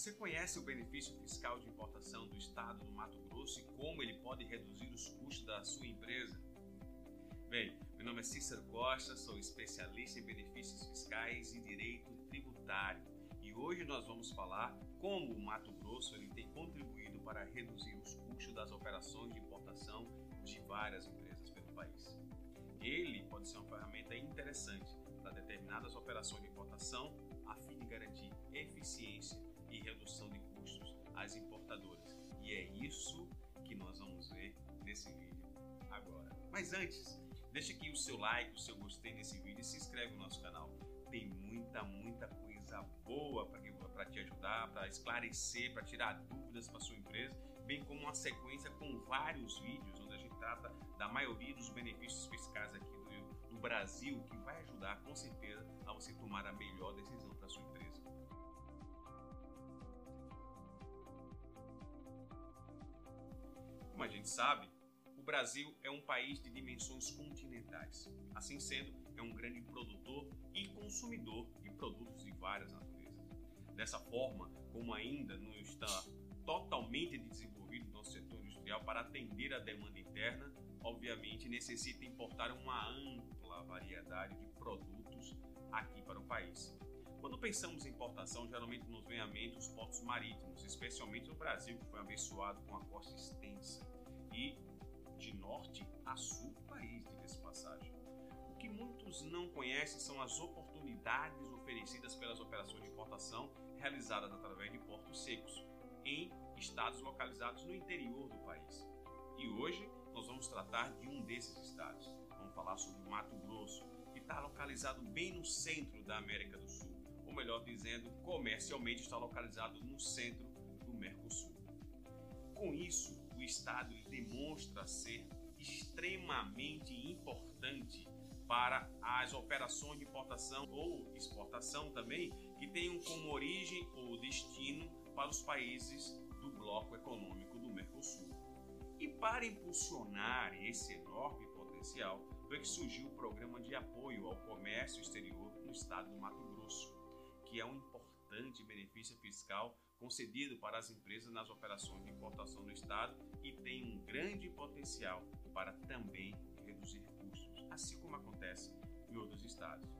Você conhece o benefício fiscal de importação do estado do Mato Grosso e como ele pode reduzir os custos da sua empresa? Bem, meu nome é Cícero Costa, sou especialista em benefícios fiscais e direito tributário. E hoje nós vamos falar como o Mato Grosso ele tem contribuído para reduzir os custos das operações de importação de várias empresas pelo país. Ele pode ser uma ferramenta interessante para determinadas operações de importação a fim de garantir eficiência redução de custos às importadoras. E é isso que nós vamos ver nesse vídeo agora. Mas antes, deixa aqui o seu like, o seu gostei nesse vídeo e se inscreve no nosso canal. Tem muita, muita coisa boa para te ajudar, para esclarecer, para tirar dúvidas para sua empresa, bem como uma sequência com vários vídeos onde a gente trata da maioria dos benefícios fiscais aqui do, do Brasil, que vai ajudar com certeza a você tomar a melhor decisão para sua empresa. Como a gente sabe, o Brasil é um país de dimensões continentais. Assim sendo, é um grande produtor e consumidor de produtos de várias naturezas. Dessa forma, como ainda não está totalmente desenvolvido nosso setor industrial para atender a demanda interna, obviamente necessita importar uma ampla variedade de produtos aqui para o país. Quando pensamos em importação, geralmente nos vem à mente os portos marítimos, especialmente no Brasil, que foi abençoado com a costa extensa e de norte a sul do país, diga-se passagem. O que muitos não conhecem são as oportunidades oferecidas pelas operações de importação realizadas através de portos secos em estados localizados no interior do país. E hoje nós vamos tratar de um desses estados. Vamos falar sobre o Mato Grosso, que está localizado bem no centro da América do Sul dizendo, comercialmente está localizado no centro do Mercosul. Com isso, o Estado demonstra ser extremamente importante para as operações de importação ou exportação também, que tenham como origem ou destino para os países do bloco econômico do Mercosul. E para impulsionar esse enorme potencial, foi que surgiu o Programa de Apoio ao Comércio Exterior no estado do Mato Grosso, que é um importante benefício fiscal concedido para as empresas nas operações de importação do Estado e tem um grande potencial para também reduzir custos, assim como acontece em outros estados.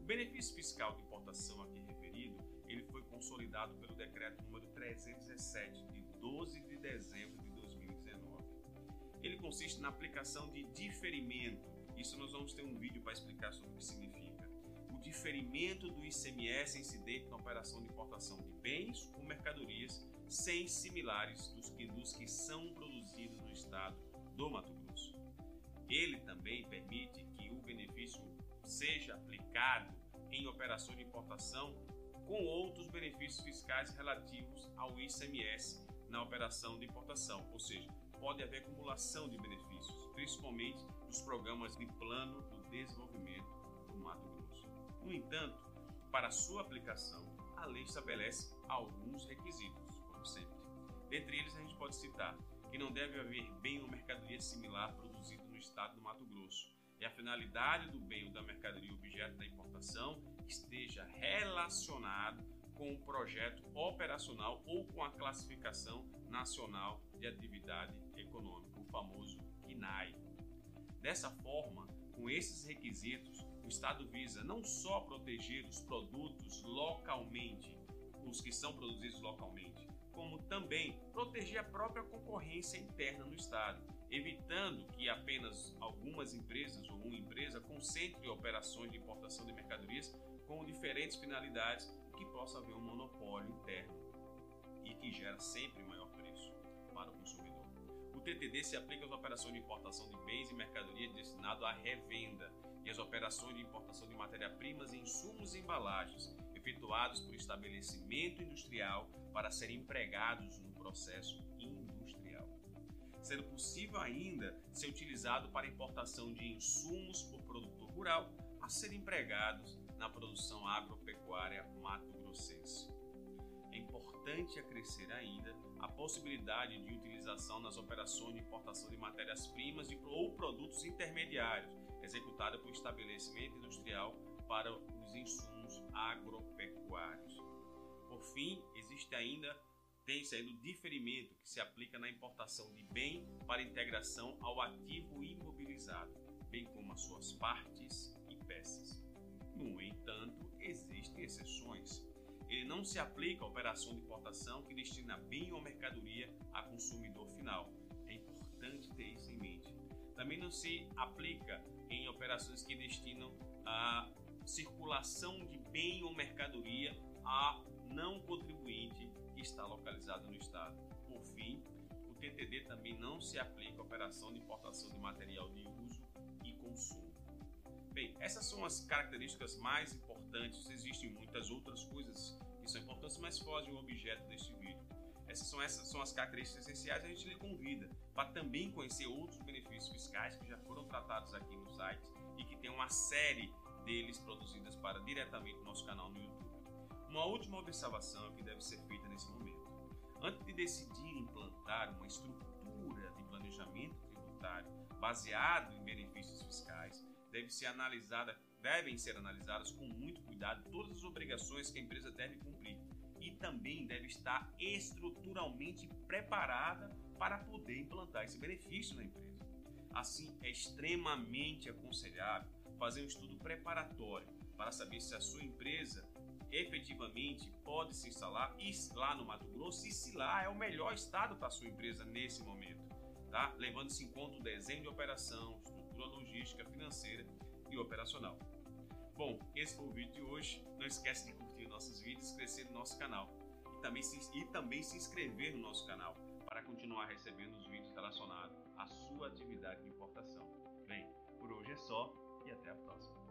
O benefício fiscal de importação aqui referido, ele foi consolidado pelo decreto número 317 de 12 de dezembro de 2019. Ele consiste na aplicação de diferimento. Isso nós vamos ter um vídeo para explicar sobre o que significa o diferimento do ICMS incidente na operação de importação de bens ou mercadorias sem similares dos que, dos que são produzidos no estado do Mato Grosso. Ele também permite que o benefício seja aplicado em operações de importação com outros benefícios fiscais relativos ao ICMS na operação de importação, ou seja, pode haver acumulação de benefícios, principalmente nos programas de plano do desenvolvimento. No entanto, para sua aplicação, a lei estabelece alguns requisitos, como sempre. Dentre eles, a gente pode citar que não deve haver bem ou mercadoria similar produzido no estado do Mato Grosso e a finalidade do bem ou da mercadoria objeto da importação esteja relacionado com o projeto operacional ou com a classificação nacional de atividade econômica, o famoso CNAE. Dessa forma, com esses requisitos, o Estado visa não só proteger os produtos localmente, os que são produzidos localmente, como também proteger a própria concorrência interna no Estado, evitando que apenas algumas empresas ou uma empresa concentre operações de importação de mercadorias com diferentes finalidades que possa haver um monopólio interno e que gera sempre maior preço para o consumidor. O TTD se aplica às operações de importação de bens e mercadorias destinadas à revenda e às operações de importação de matéria-primas, insumos e embalagens efetuados por estabelecimento industrial para serem empregados no processo industrial. Sendo possível ainda ser utilizado para importação de insumos por produtor rural a serem empregados na produção agropecuária mato-grossense. É importante acrescer ainda a possibilidade de utilização nas operações de importação de matérias-primas ou produtos intermediários, executada por estabelecimento industrial para os insumos agropecuários. Por fim, existe ainda tem sendo diferimento que se aplica na importação de bem para integração ao ativo imobilizado, bem como as suas partes e peças. No entanto, existem exceções. Ele não se aplica à operação de importação que destina bem ou mercadoria a consumidor final. É importante ter isso em mente. Também não se aplica em operações que destinam a circulação de bem ou mercadoria a não contribuinte que está localizado no Estado. Por fim, o TTD também não se aplica à operação de importação de material de uso e consumo. Bem, essas são as características mais importantes. Existem muitas outras coisas que são importantes, mas fogem o objeto deste vídeo. Essas são, essas são as características essenciais. A gente lhe convida para também conhecer outros benefícios fiscais que já foram tratados aqui no site e que tem uma série deles produzidas para diretamente no nosso canal no YouTube. Uma última observação que deve ser feita nesse momento. Antes de decidir implantar uma estrutura de planejamento tributário baseado em benefícios fiscais, deve ser analisada, devem ser analisadas com muito cuidado todas as obrigações que a empresa deve cumprir e também deve estar estruturalmente preparada para poder implantar esse benefício na empresa. Assim, é extremamente aconselhável fazer um estudo preparatório para saber se a sua empresa efetivamente pode se instalar lá no Mato Grosso e se lá é o melhor estado para a sua empresa nesse momento, tá? Levando-se em conta o desenho de operação, estrutura logística, financeira e operacional. Bom, esse foi o vídeo de hoje. Não esquece de curtir nossos vídeos, crescer no nosso canal e também se, e também se inscrever no nosso canal para continuar recebendo os vídeos relacionados à sua atividade de importação. Bem, por hoje é só e até a próxima.